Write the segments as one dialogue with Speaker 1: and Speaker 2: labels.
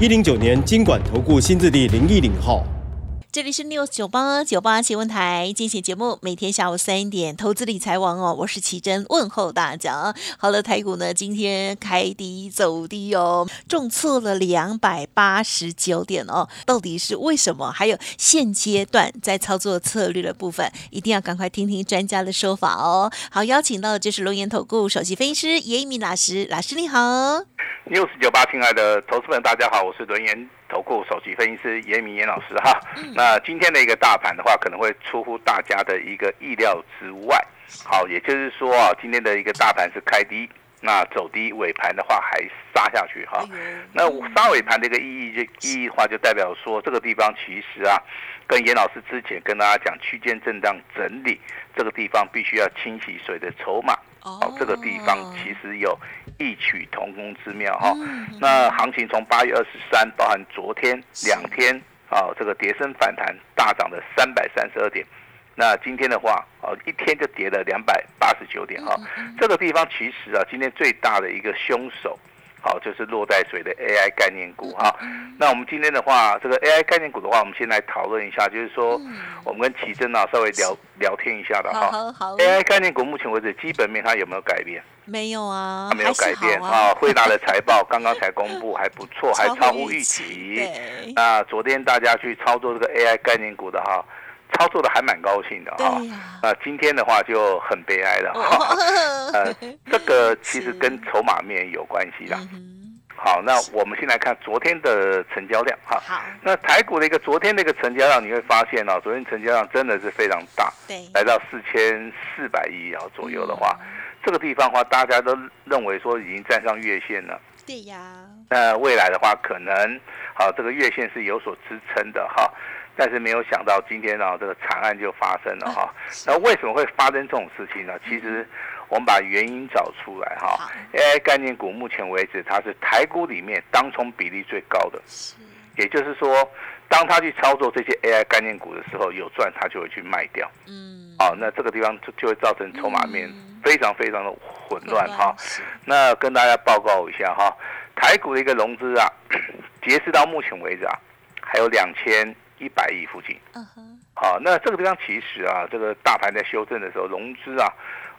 Speaker 1: 一零九年金管投顾新字第零一零号。
Speaker 2: 这里是 News 九八九八新闻台，精选节目，每天下午三点，投资理财王哦，我是奇珍，问候大家。好了，台股呢今天开低走低哦，重挫了两百八十九点哦，到底是为什么？还有现阶段在操作策略的部分，一定要赶快听听专家的说法哦。好，邀请到的就是龙岩投顾首席分析师严一鸣老师，老师你好。
Speaker 3: News 九八，亲爱的投资们，大家好，我是轮岩投顾首席分析师严明严老师哈。那今天的一个大盘的话，可能会出乎大家的一个意料之外。好，也就是说啊，今天的一个大盘是开低，那走低，尾盘的话还杀下去哈。那杀尾盘的一个意义就意义的话，就代表说这个地方其实啊，跟严老师之前跟大家讲区间震荡整理，这个地方必须要清洗水的筹码。哦，这个地方其实有异曲同工之妙哈。那行情从八月二十三，包含昨天两天啊，这个跌升反弹大涨了三百三十二点。那今天的话，哦，一天就跌了两百八十九点哈。这个地方其实啊，今天最大的一个凶手。好，就是落在水的 AI 概念股哈。那我们今天的话，这个 AI 概念股的话，我们先来讨论一下，就是说，我们跟奇珍啊稍微聊聊天一下的哈。
Speaker 2: 好，好。
Speaker 3: AI 概念股目前为止基本面它有没有改变？
Speaker 2: 没有啊，
Speaker 3: 它没有改变啊。惠达的财报 刚刚才公布，还不错，还超乎预期。那昨天大家去操作这个 AI 概念股的哈。操作的还蛮高兴的哈，啊，今天的话就很悲哀了哈，呃，这个其实跟筹码面有关系的。好，那我们先来看昨天的成交量哈。
Speaker 2: 好，
Speaker 3: 那台股的一个昨天的一个成交量，你会发现哦，昨天成交量真的是非常大，
Speaker 2: 对，
Speaker 3: 来到四千四百亿啊左右的话，这个地方的话，大家都认为说已经站上月线了。
Speaker 2: 对呀。
Speaker 3: 那未来的话，可能好这个月线是有所支撑的哈。但是没有想到今天呢，这个惨案就发生了哈。那为什么会发生这种事情呢？其实我们把原因找出来哈。AI 概念股目前为止，它是台股里面当冲比例最高的。也就是说，当他去操作这些 AI 概念股的时候，有赚他就会去卖掉。嗯。好，那这个地方就就会造成筹码面非常非常的混乱哈。那跟大家报告一下哈，台股的一个融资啊，截至到目前为止啊，还有两千。一百亿附近，嗯哼，好，那这个地方其实啊，这个大盘在修正的时候，融资啊，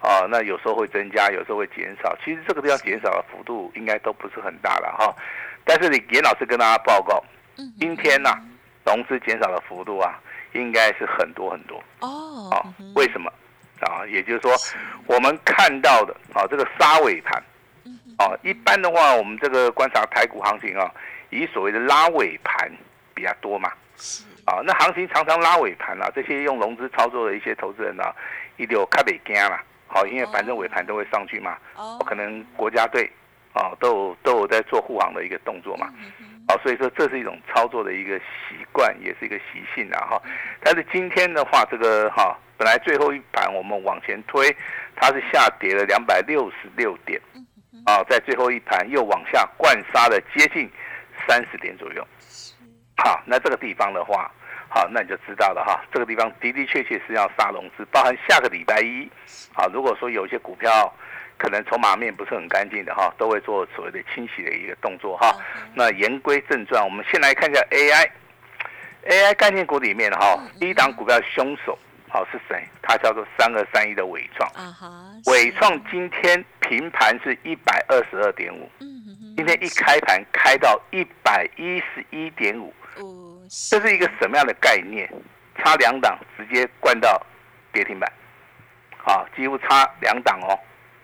Speaker 3: 啊，那有时候会增加，有时候会减少，其实这个地方减少的幅度应该都不是很大了哈。但是你严老师跟大家报告，今天呐，融资减少的幅度啊，应该是很多很多哦。好，为什么？啊，也就是说，我们看到的啊，这个沙尾盘，啊，一般的话，我们这个观察台股行情啊，以所谓的拉尾盘比较多嘛。啊，那行情常常拉尾盘啊，这些用融资操作的一些投资人呢，一定开北惊啦。好，因为反正尾盘都会上去嘛。哦。可能国家队啊，都有都有在做护航的一个动作嘛。好，所以说这是一种操作的一个习惯，也是一个习性啊哈。但是今天的话，这个哈，本来最后一盘我们往前推，它是下跌了两百六十六点。啊，在最后一盘又往下灌杀了接近三十点左右。好，那这个地方的话，好，那你就知道了哈。这个地方的的确确是要杀融资，包含下个礼拜一，啊，如果说有一些股票可能筹码面不是很干净的哈，都会做所谓的清洗的一个动作哈。那言归正传，我们先来看一下 AI，AI 概念股里面哈，第一档股票凶手好是谁？它叫做三二三一的伟创。啊哈，伟创今天平盘是一百二十二点五。今天一开盘开到一百一十一点五，这是一个什么样的概念？差两档直接灌到跌停板，好，几乎差两档哦，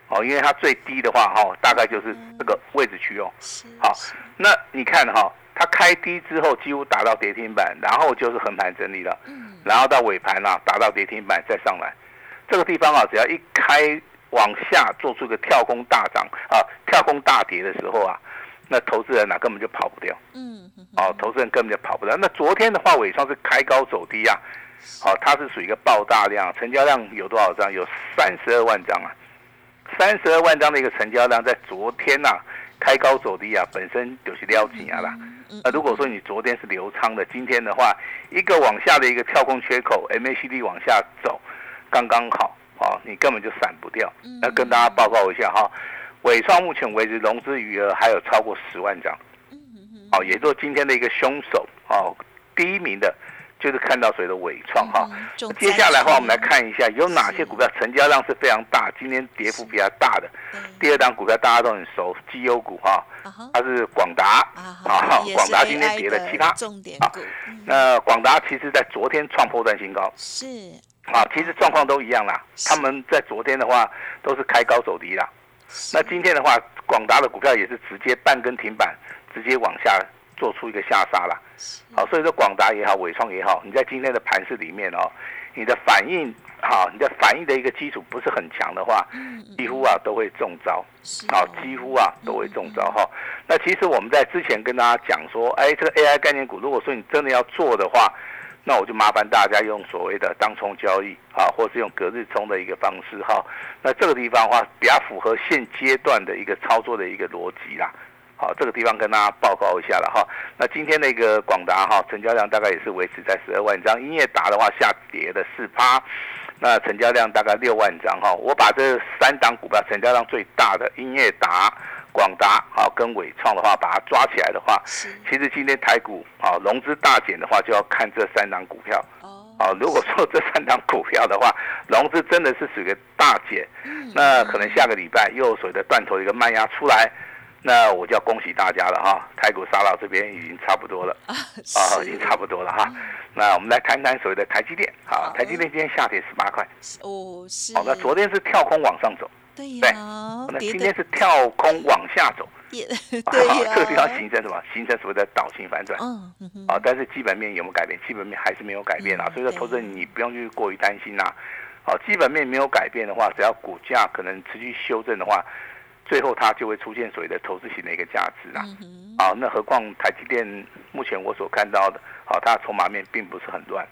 Speaker 3: 哦，因为它最低的话哈，大概就是这个位置区哦。好，那你看哈，它开低之后几乎打到跌停板，然后就是横盘整理了，然后到尾盘啊打到跌停板再上来，这个地方啊，只要一开。往下做出一个跳空大涨啊，跳空大跌的时候啊，那投资人呢根本就跑不掉。
Speaker 2: 嗯，
Speaker 3: 哦，投资人根本就跑不掉。那昨天的话，伟创是开高走低啊，好，它是属于一个爆大量，成交量有多少张？有三十二万张啊，三十二万张的一个成交量，在昨天呐开高走低啊，本身就是撩紧啊啦。那如果说你昨天是流仓的，今天的话，一个往下的一个跳空缺口，MACD 往下走，刚刚好哦，你根本就闪不掉。那跟大家报告一下哈，伟创目前为止融资余额还有超过十万张。哦，也就是今天的一个凶手哦，第一名的，就是看到谁的伟创哈。接下来的话，我们来看一下有哪些股票成交量是非常大，今天跌幅比较大的。第二档股票大家都很熟，绩优股哈，它是广达
Speaker 2: 啊，
Speaker 3: 广达今天跌了七八。
Speaker 2: 重点股。
Speaker 3: 那广达其实在昨天创破断新高。
Speaker 2: 是。
Speaker 3: 啊，其实状况都一样啦。他们在昨天的话都是开高走低啦。那今天的话，广达的股票也是直接半根停板。直接往下做出一个下杀了，好，所以说广达也好，伟创也好，你在今天的盘市里面哦，你的反应好，你的反应的一个基础不是很强的话，几乎啊都会中招，好，几乎啊都会中招哈。那其实我们在之前跟大家讲说，哎，这个 AI 概念股，如果说你真的要做的话，那我就麻烦大家用所谓的当冲交易啊，或是用隔日冲的一个方式哈。那这个地方的话，比较符合现阶段的一个操作的一个逻辑啦。好，这个地方跟大家报告一下了哈。那今天那个广达哈，成交量大概也是维持在十二万张。英业达的话下跌的四趴，那成交量大概六万张哈。我把这三档股票成交量最大的英业达、广达啊跟伟创的话，把它抓起来的话，其实今天台股啊融资大减的话，就要看这三档股票。哦，如果说这三档股票的话，融资真的是属于大减，那可能下个礼拜又所谓的断头一个慢压出来。那我就要恭喜大家了哈，台股杀到这边已经差不多了啊，已经差不多了哈。那我们来谈谈所谓的台积电啊，台积电今天下跌十八块
Speaker 2: 哦，是。
Speaker 3: 好，那昨天是跳空往上走，
Speaker 2: 对呀，
Speaker 3: 那今天是跳空往下走，
Speaker 2: 对呀，
Speaker 3: 这个地方形成什么？形成所谓的倒型反转，嗯啊，但是基本面有没有改变？基本面还是没有改变啊，所以说投资人你不用去过于担心呐。好，基本面没有改变的话，只要股价可能持续修正的话。最后它就会出现所谓的投资型的一个价值啦，啊，那何况台积电目前我所看到的，好，它的筹码面并不是很乱，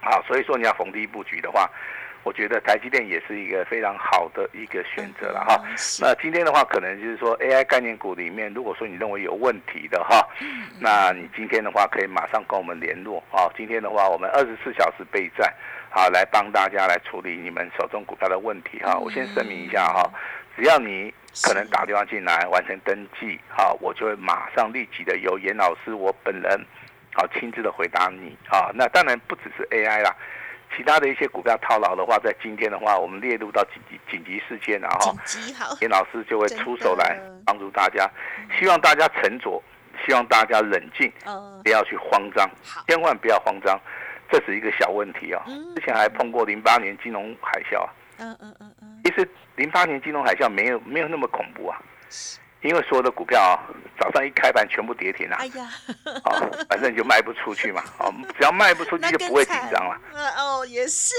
Speaker 3: 啊，所以说你要逢低布局的话，我觉得台积电也是一个非常好的一个选择了哈。那今天的话，可能就是说 AI 概念股里面，如果说你认为有问题的哈，那你今天的话可以马上跟我们联络啊。今天的话，我们二十四小时备战，好，来帮大家来处理你们手中股票的问题哈。我先声明一下哈，只要你。可能打电话进来完成登记，好，我就会马上立即的由严老师我本人，好亲自的回答你啊。那当然不只是 AI 啦，其他的一些股票套牢的话，在今天的话，我们列入到紧急紧急事件了哈。严老师就会出手来帮助大家，希望大家沉着，希望大家冷静，不要去慌张，千万不要慌张，这是一个小问题啊。之前还碰过零八年金融海啸啊。嗯嗯嗯嗯。其实零八年金融海啸没有没有那么恐怖啊，因为所有的股票啊，早上一开盘全部跌停了。哎呀，啊，反正你就卖不出去嘛，哦，只要卖不出去就不会紧张了。
Speaker 2: 哦，也是，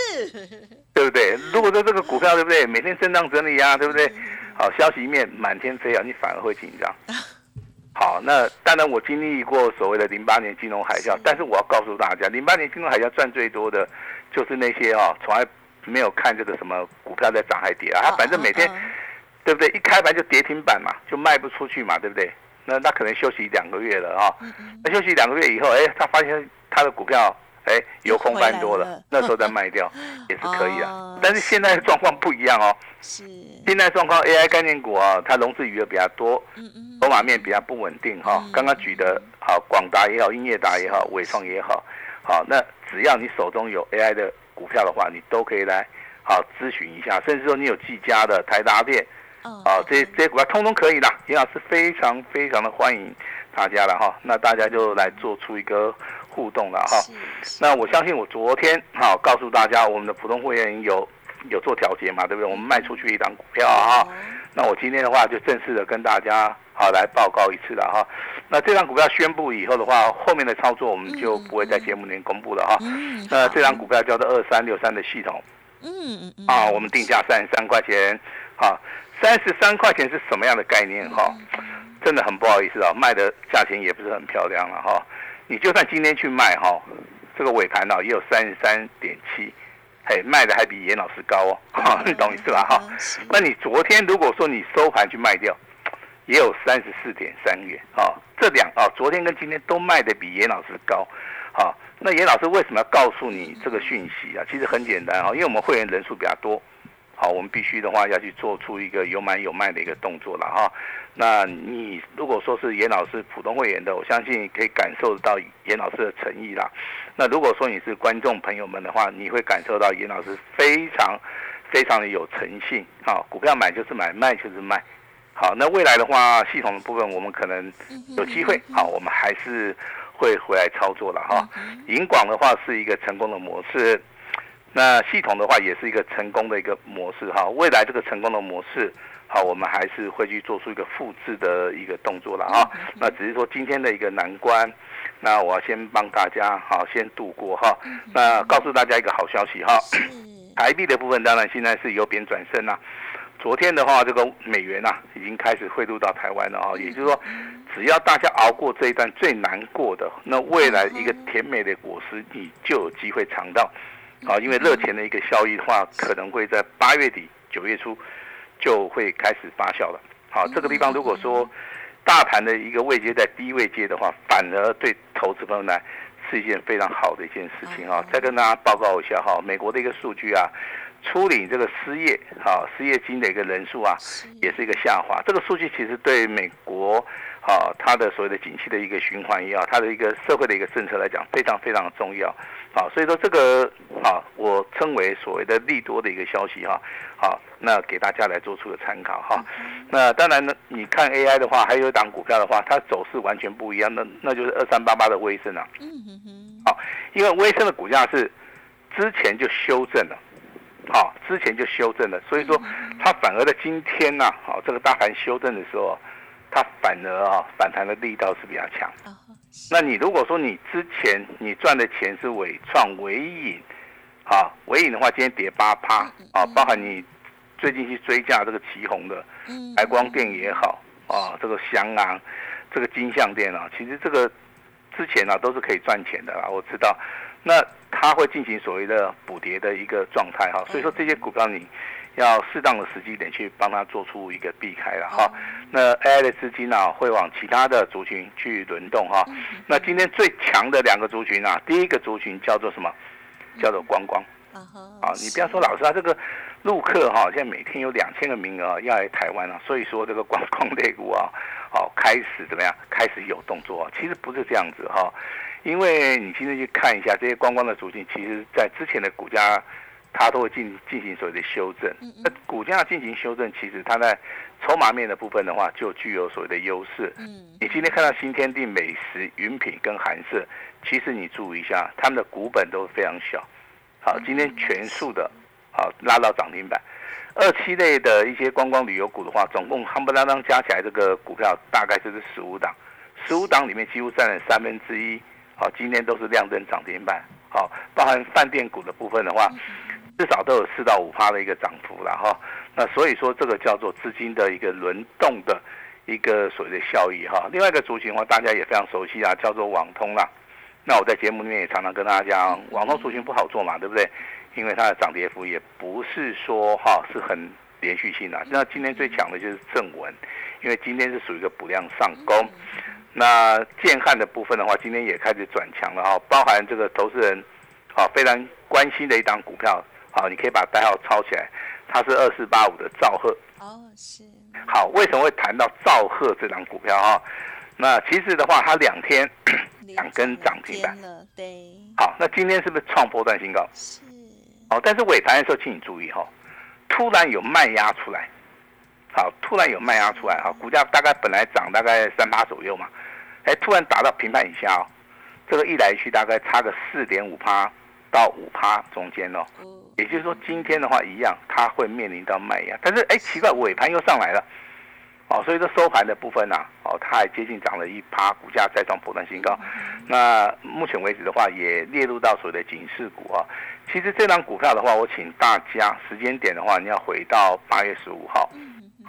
Speaker 3: 对不对？如果说这个股票对不对，每天震荡整理啊，对不对？好，消息面满天飞啊，你反而会紧张。好，那当然我经历过所谓的零八年金融海啸，但是我要告诉大家，零八年金融海啸赚最多的就是那些啊，从来。没有看这个什么股票在涨还跌啊，他反正每天，对不对？一开盘就跌停板嘛，就卖不出去嘛，对不对？那那可能休息两个月了啊，那休息两个月以后，哎，他发现他的股票，哎，有空翻多了，那时候再卖掉 也是可以啊。但是现在的状况不一样哦，是现在状况 AI 概念股啊，它融资余额比较多，嗯嗯，筹码面比较不稳定哈。刚刚举的好，广达也好，英业达也好，伟创也好，好，那只要你手中有 AI 的。股票的话，你都可以来好咨询一下，甚至说你有技嘉的、台达电，啊，这些这些股票通通可以的。严老师非常非常的欢迎大家了哈，那大家就来做出一个互动了哈。那我相信我昨天好告诉大家，我们的普通会员有有做调节嘛，对不对？我们卖出去一档股票啊，那我今天的话就正式的跟大家好来报告一次了哈。那这张股票宣布以后的话，后面的操作我们就不会在节目里面公布了哈。那这张股票叫做二三六三的系统，嗯嗯啊，我们定价三十三块钱，啊，三十三块钱是什么样的概念哈？真的很不好意思啊，卖的价钱也不是很漂亮了哈。你就算今天去卖哈，这个尾盘呢也有三十三点七，嘿，卖的还比严老师高哦，哈，你懂意思吧哈？那你昨天如果说你收盘去卖掉，也有三十四点三元啊，这两啊，昨天跟今天都卖的比严老师高，好。那严老师为什么要告诉你这个讯息啊？其实很简单啊，因为我们会员人数比较多，好，我们必须的话要去做出一个有买有卖的一个动作了哈。那你如果说是严老师普通会员的，我相信可以感受到严老师的诚意啦。那如果说你是观众朋友们的话，你会感受到严老师非常非常的有诚信啊，股票买就是买，卖就是卖。好，那未来的话，系统的部分我们可能有机会，好，我们还是。会回来操作了哈，银广的话是一个成功的模式，那系统的话也是一个成功的一个模式哈。未来这个成功的模式，好，我们还是会去做出一个复制的一个动作了哈。那只是说今天的一个难关，那我要先帮大家好先度过哈。那告诉大家一个好消息哈，台币的部分当然现在是由贬转升啦。昨天的话，这个美元呐已经开始汇入到台湾了啊，也就是说。只要大家熬过这一段最难过的，那未来一个甜美的果实，你就有机会尝到，啊，因为热钱的一个效益的话，可能会在八月底、九月初就会开始发酵了。好，这个地方如果说大盘的一个位阶在低位阶的话，反而对投资朋友呢是一件非常好的一件事情啊。再跟大家报告一下哈，美国的一个数据啊。初领这个失业，哈，失业金的一个人数啊，也是一个下滑。这个数据其实对美国，哈，它的所谓的景气的一个循环也好，它的一个社会的一个政策来讲，非常非常重要。好，所以说这个，啊，我称为所谓的利多的一个消息哈。好，那给大家来做出个参考哈。那当然呢，你看 AI 的话，还有一档股票的话，它走势完全不一样，那那就是二三八八的威盛啊。嗯哼哼。好，因为威盛的股价是之前就修正了。好，之前就修正了，所以说它反而在今天呢，好，这个大盘修正的时候，它反而啊反弹的力道是比较强。那你如果说你之前你赚的钱是伟创、伟影，啊，伟影的话今天跌八趴，啊，包含你最近去追价这个旗红的，白光电也好，啊，这个翔昂，这个金相电啊，其实这个之前啊都是可以赚钱的啦，我知道。那它会进行所谓的补跌的一个状态哈，所以说这些股票你要适当的时机点去帮他做出一个避开了哈。那 AI 的资金呢会往其他的族群去轮动哈。那今天最强的两个族群啊，第一个族群叫做什么？叫做观光。啊，你不要说老师啊，这个陆客哈，现在每天有两千个名额要来台湾啊，所以说这个观光类股啊，好开始怎么样？开始有动作。其实不是这样子哈。因为你今天去看一下这些观光的族群，其实在之前的股价，它都会进进行所谓的修正。那股价进行修正，其实它在筹码面的部分的话，就具有所谓的优势。嗯，你今天看到新天地、美食、云品跟韩式，其实你注意一下，他们的股本都非常小。好，今天全数的，好拉到涨停板。二期类的一些观光旅游股的话，总共夯不啷当加起来，这个股票大概就是十五档，十五档里面几乎占了三分之一。好，今天都是亮灯涨停板。好，包含饭店股的部分的话，至少都有四到五趴的一个涨幅了哈。那所以说，这个叫做资金的一个轮动的一个所谓的效益哈。另外一个族群的话，大家也非常熟悉啊，叫做网通啦。那我在节目里面也常常跟大家讲，网通族群不好做嘛，对不对？因为它的涨跌幅也不是说哈是很连续性的。那今天最强的就是正文，因为今天是属于一个补量上攻。那建汉的部分的话，今天也开始转强了哈，包含这个投资人，啊非常关心的一档股票，好，你可以把代号抄起来，它是二四八五的兆赫。哦，是。好，为什么会谈到兆赫这档股票哈？那其实的话，它两天两根涨停板了，对。好，那今天是不是创波段新高？是。哦，但是尾盘的时候，请你注意哈，突然有卖压出来，好，突然有卖压出来哈，股价大概本来涨大概三八左右嘛。哎，突然打到平盘以下哦，这个一来一去大概差个四点五趴到五趴中间哦，也就是说今天的话一样，它会面临到卖压，但是哎奇怪，尾盘又上来了，哦，所以说收盘的部分呢，哦，它还接近涨了一趴，股价再创破断新高，那目前为止的话也列入到所谓的警示股啊。其实这张股票的话，我请大家时间点的话，你要回到八月十五号，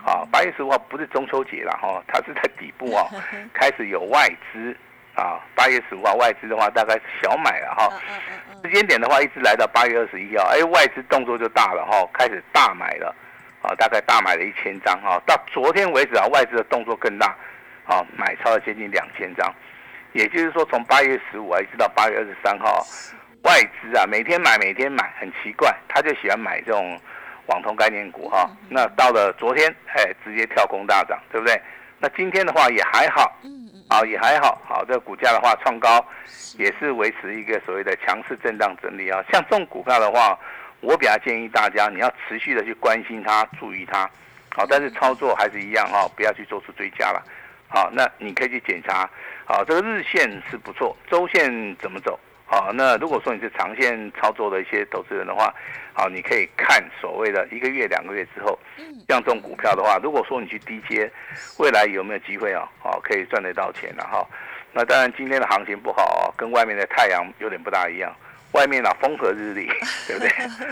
Speaker 3: 啊，八月十五号不是中秋节了哈，它是在底部啊，开始有外资啊，八月十五号外资的话大概是小买了哈，时间点的话一直来到八月二十一号，哎，外资动作就大了哈，开始大买了啊，大概大买了一千张哈，到昨天为止啊，外资的动作更大，啊，买超了接近两千张，也就是说从八月十五啊一直到八月二十三号。外资啊，每天买，每天买，很奇怪，他就喜欢买这种网通概念股哈。那到了昨天，哎，直接跳空大涨，对不对？那今天的话也还好，嗯嗯，啊也还好，好，这个股价的话创高，也是维持一个所谓的强势震荡整理啊。像这种股票的话，我比较建议大家，你要持续的去关心它，注意它，好，但是操作还是一样哈，不要去做出追加了，好，那你可以去检查，好，这个日线是不错，周线怎么走？好，那如果说你是长线操作的一些投资人的话，好，你可以看所谓的一个月、两个月之后，像这种股票的话，如果说你去低接，未来有没有机会啊？好，可以赚得到钱了哈。那当然，今天的行情不好，跟外面的太阳有点不大一样。外面啊风和日丽，对不对？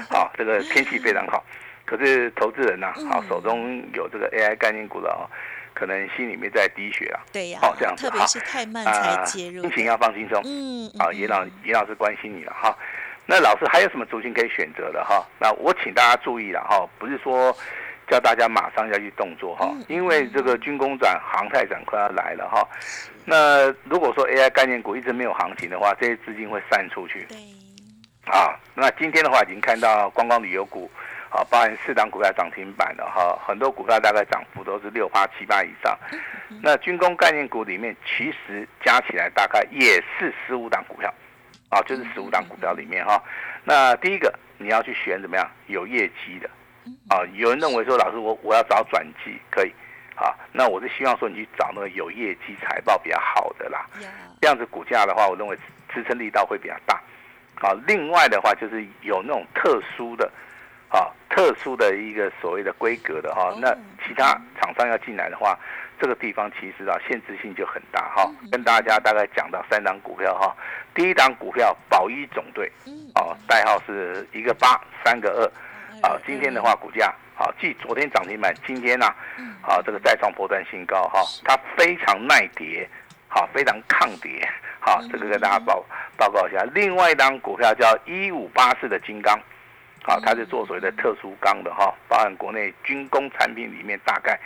Speaker 3: 好，这个天气非常好。可是投资人呐，好，手中有这个 AI 概念股的哦。可能心里面在滴血啊，
Speaker 2: 对呀，
Speaker 3: 好这样子
Speaker 2: 特别是太慢才介入，
Speaker 3: 心情要放轻松。嗯，啊，严老严老师关心你了哈。那老师还有什么族群可以选择的哈？那我请大家注意了哈，不是说叫大家马上要去动作哈，因为这个军工展、航太展快要来了哈。那如果说 AI 概念股一直没有行情的话，这些资金会散出去。
Speaker 2: 对。
Speaker 3: 啊，那今天的话已经看到观光旅游股。啊，包含四档股票涨停板的哈，很多股票大概涨幅都是六八七八以上。那军工概念股里面，其实加起来大概也是十五档股票，啊，就是十五档股票里面哈。那第一个你要去选怎么样有业绩的，啊，有人认为说老师我我要找转机可以，啊，那我是希望说你去找那个有业绩财报比较好的啦，这样子股价的话，我认为支撑力道会比较大。啊，另外的话就是有那种特殊的。啊，特殊的一个所谓的规格的哈，那其他厂商要进来的话，这个地方其实啊限制性就很大哈。跟大家大概讲到三档股票哈，第一档股票宝一总队，哦，代号是一个八三个二，啊，今天的话股价啊，继昨天涨停板，今天呢，啊这个再创波段新高哈，它非常耐跌，好，非常抗跌，好，这个跟大家报报告一下。另外一档股票叫一五八四的金刚。好，它是做所谓的特殊钢的哈，包含国内军工产品里面，大概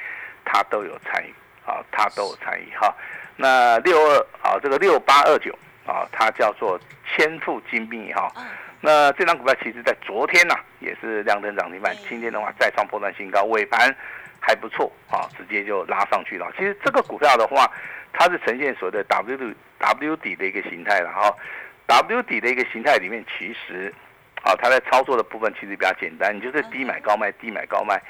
Speaker 3: 它都有参与，啊，它都有参与哈。那六二啊，这个六八二九啊，它叫做千富精密哈。那这张股票其实在昨天呐，也是亮灯涨停板，今天的话再创破断新高，尾盘还不错啊，直接就拉上去了。其实这个股票的话，它是呈现所谓的 W W 底的一个形态了哈，W 底的一个形态里面，其实。好，它在操作的部分其实比较简单，你就是低买高卖，低买高卖。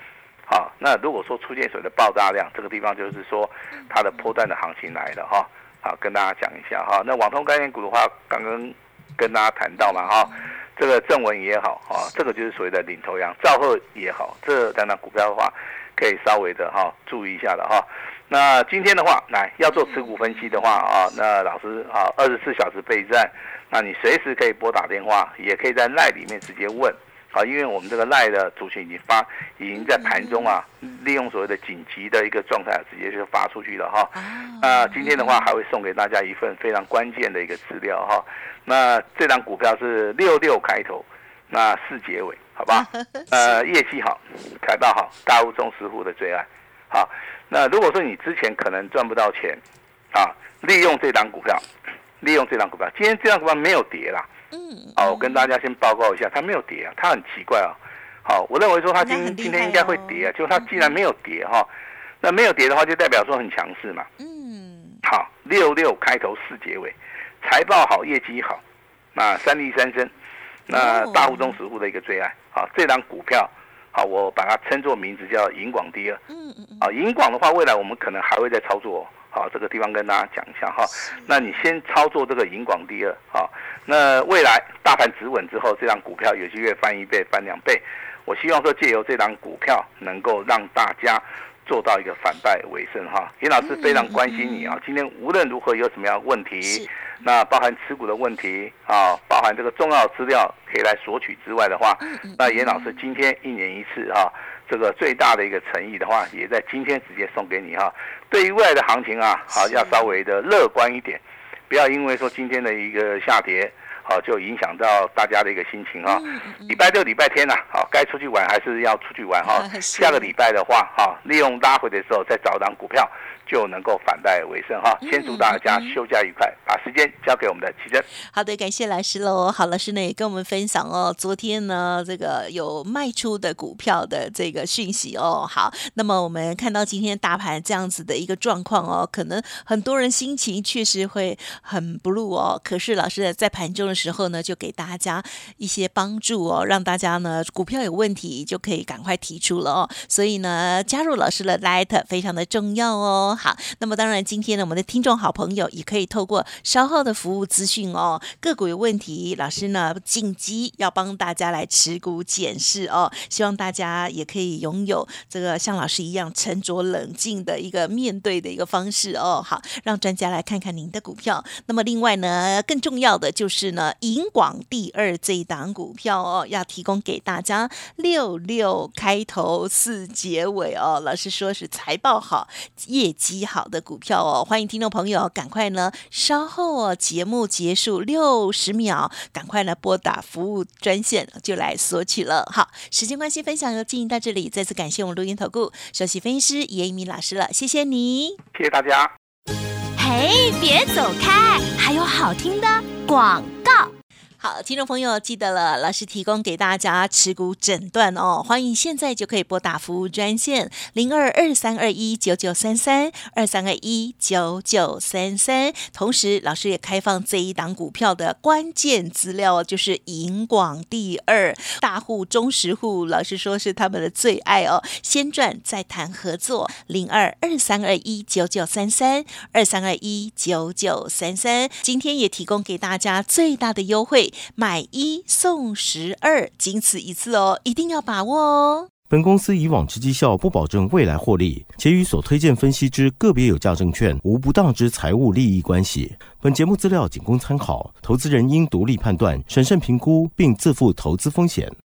Speaker 3: 好，那如果说出现所谓的爆炸量，这个地方就是说它的破断的行情来了哈。好，跟大家讲一下哈。那网通概念股的话，刚刚跟大家谈到嘛哈，这个正文也好啊，这个就是所谓的领头羊，兆赫也好，这两档股票的话，可以稍微的哈注意一下的哈。那今天的话，来要做持股分析的话啊，那老师啊，二十四小时备战。那你随时可以拨打电话，也可以在赖里面直接问，啊，因为我们这个赖的主群已经发，已经在盘中啊，利用所谓的紧急的一个状态，直接就发出去了哈。那今天的话还会送给大家一份非常关键的一个资料哈。那这张股票是六六开头，那四结尾，好吧？呃，业绩好，财报好，大物中实户的最爱。好，那如果说你之前可能赚不到钱，啊，利用这张股票。利用这张股票，今天这张股票没有跌啦。嗯，好，我跟大家先报告一下，它没有跌啊，它很奇怪啊。好，我认为说它今今天应该会跌啊，就它既然没有跌哈，那没有跌的话就代表说很强势嘛。嗯，好，六六开头四结尾，财报好，业绩好，那三利三升，那大户中实户的一个最爱。好，这张股票，好，我把它称作名字叫银广第二。嗯嗯嗯。啊，银广的话，未来我们可能还会再操作。好，这个地方跟大家讲一下哈。那你先操作这个银广第二，好。那未来大盘止稳之后，这张股票有机会翻一倍、翻两倍。我希望说借由这张股票，能够让大家做到一个反败为胜哈。严老师非常关心你啊，今天无论如何有什么样问题，那包含持股的问题啊，包含这个重要资料可以来索取之外的话，那严老师今天一年一次哈。这个最大的一个诚意的话，也在今天直接送给你哈。对于未来的行情啊，好要稍微的乐观一点，不要因为说今天的一个下跌，好就影响到大家的一个心情哈。礼拜六、礼拜天呐，好该出去玩还是要出去玩哈。下个礼拜的话，哈利用拉回的时候再找档股票。就能够反败为胜哈！先祝大家休假愉快，把时间交给我们的奇珍。
Speaker 2: 好的，感谢老师喽。好，老师呢也跟我们分享哦，昨天呢这个有卖出的股票的这个讯息哦。好，那么我们看到今天大盘这样子的一个状况哦，可能很多人心情确实会很 blue 哦。可是老师在盘中的时候呢，就给大家一些帮助哦，让大家呢股票有问题就可以赶快提出了哦。所以呢，加入老师的 Light 非常的重要哦。好，那么当然，今天呢，我们的听众好朋友也可以透过稍后的服务资讯哦，个股有问题，老师呢紧急要帮大家来持股检视哦，希望大家也可以拥有这个像老师一样沉着冷静的一个面对的一个方式哦。好，让专家来看看您的股票。那么另外呢，更重要的就是呢，银广第二这一档股票哦，要提供给大家六六开头四结尾哦，老师说是财报好，业绩。极好的股票哦，欢迎听众朋友赶快呢，稍后哦节目结束六十秒，赶快呢拨打服务专线就来索取了。好，时间关系，分享就进行到这里，再次感谢我们录音投顾首席分析师叶一鸣老师了，谢谢你，
Speaker 3: 谢谢大家。
Speaker 4: 嘿，别走开，还有好听的广告。
Speaker 2: 好，听众朋友记得了，老师提供给大家持股诊断哦，欢迎现在就可以拨打服务专线零二二三二一九九三三二三二一九九三三。同时，老师也开放这一档股票的关键资料，就是银广第二大户、中实户，老师说是他们的最爱哦。先赚再谈合作，零二二三二一九九三三二三二一九九三三。今天也提供给大家最大的优惠。买一送十二，仅此一次哦，一定要把握哦。
Speaker 1: 本公司以往之绩效不保证未来获利，且与所推荐分析之个别有价证券无不当之财务利益关系。本节目资料仅供参考，投资人应独立判断、审慎评估，并自负投资风险。